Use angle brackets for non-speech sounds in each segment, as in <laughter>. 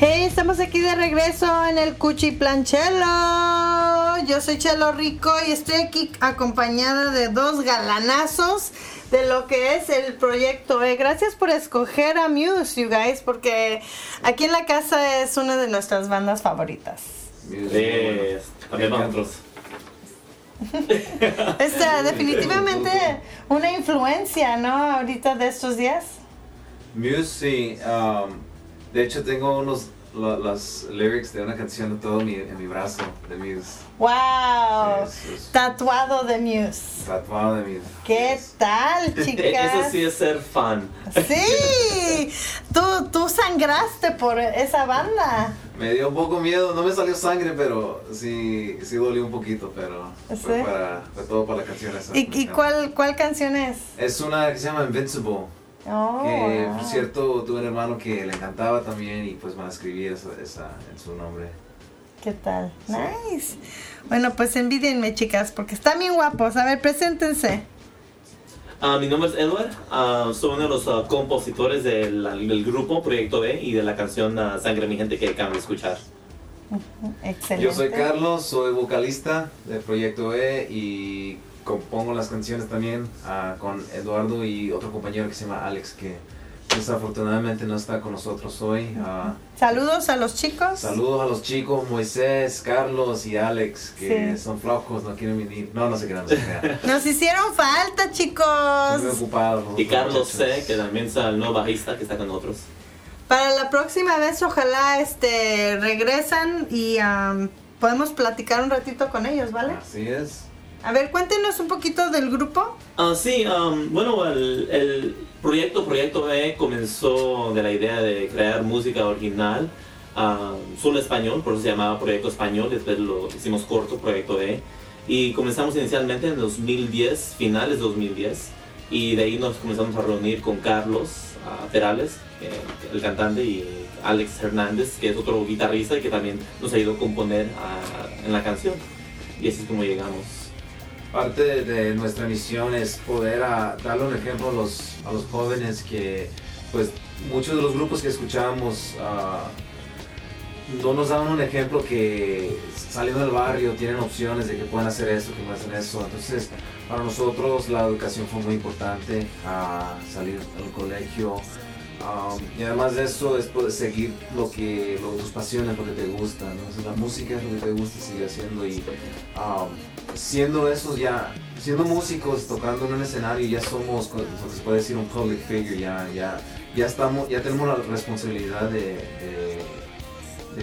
Hey, estamos aquí de regreso en el Cuchi Planchelo. Yo soy Chelo Rico y estoy aquí acompañada de dos galanazos de lo que es el proyecto E. Gracias por escoger a Muse, you guys, porque aquí en la casa es una de nuestras bandas favoritas. Sí, también nosotros. <laughs> Esta, definitivamente una influencia, ¿no? Ahorita de estos días. Muse, sí. um, de hecho, tengo unos lo- las lyrics de una canción de todo mi, en mi brazo de Muse. ¡Wow! Sí, es- Tatuado de Muse. tatuado de Muse. ¿Qué Yes. tal, <laughs> chicas? Eso sí es ser fan. Sí, tú, tú sangraste por esa banda. Me dio un poco miedo, no me salió sangre, pero sí, sí dolió un poquito, pero fue, ¿Sí? para, fue todo para la canción esa. ¿Y, y cuál, cuál canción es? Es una que se llama Invincible. Oh, Que, wow. por cierto, tuve un hermano que le encantaba también y pues van a escribir esa, esa en su nombre. ¿Qué tal? Sí. Nice. Bueno, pues envidienme, chicas, porque están bien guapos. A ver, preséntense. Ah, mi nombre es Edward, ah, soy uno de los ah, compositores del, del grupo Proyecto B y de la canción Sangre Mi Gente que acaban de escuchar. Excelente. Yo soy Carlos, soy vocalista del Proyecto E y compongo las canciones también ah, con Eduardo y otro compañero que se llama Alex que desafortunadamente no está con nosotros hoy. Ah, Saludos a los chicos. saludos a los chicos Moisés, Carlos y Alex que Sí. son flojos, no quieren venir. No, no se crean. <laughs> Nos hicieron falta, chicos. muy ocupados. Y Carlos. C, que también es el nuevo bajista que está con nosotros. Para la próxima vez, ojalá este regresan y am, podemos platicar un ratito con ellos, ¿vale? Así es. A ver, cuéntenos un poquito del grupo. Ah, sí, um, bueno, el, el proyecto Proyecto B comenzó de la idea de crear música original, ah, solo español, por eso se llamaba Proyecto Español, después lo hicimos corto, Proyecto B, y comenzamos inicialmente en 2010, finales de 2010, y de ahí nos comenzamos a reunir con Carlos ah, Perales, eh, el cantante, y Alex Hernández, que es otro guitarrista y que también nos ayudó a componer ah, en la canción, y así es como llegamos. Parte de, nuestra misión es poder darle un ejemplo a los, jóvenes que, pues, muchos de los grupos que escuchamos ah, no nos dan un ejemplo que saliendo del barrio tienen opciones de que pueden hacer esto, que pueden hacer eso. Entonces, para nosotros la educación fue muy importante, a salir al colegio. Um, y además de eso es seguir lo que lo, tus pasiones, lo que te gusta, la música es lo que te gusta seguir haciendo y um, siendo esos ya, siendo músicos, tocando en un escenario, ya somos, se puede decir, un public figure, ya, ya, ya estamos, ya tenemos la responsabilidad de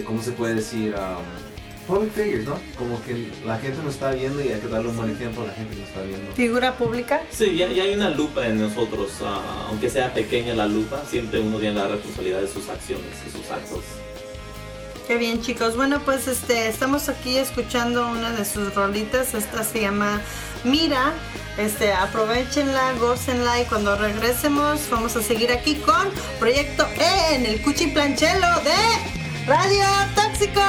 ¿cómo se puede decir? Um, public figures, ¿no? Como que la gente nos está viendo y hay que darle un buen ejemplo a la gente que nos está viendo. Figura pública. Sí, ya, ya hay una lupa en nosotros, ah, aunque sea pequeña la lupa, siempre uno tiene la responsabilidad de sus acciones y sus actos. Qué bien, chicos. Bueno, pues este estamos aquí escuchando una de sus rolitas. Esta se llama Mira. Este, aprovechenla, gócenla y cuando regresemos vamos a seguir aquí con Proyecto E en el Cuchi Planchelo de Radio Tóxico.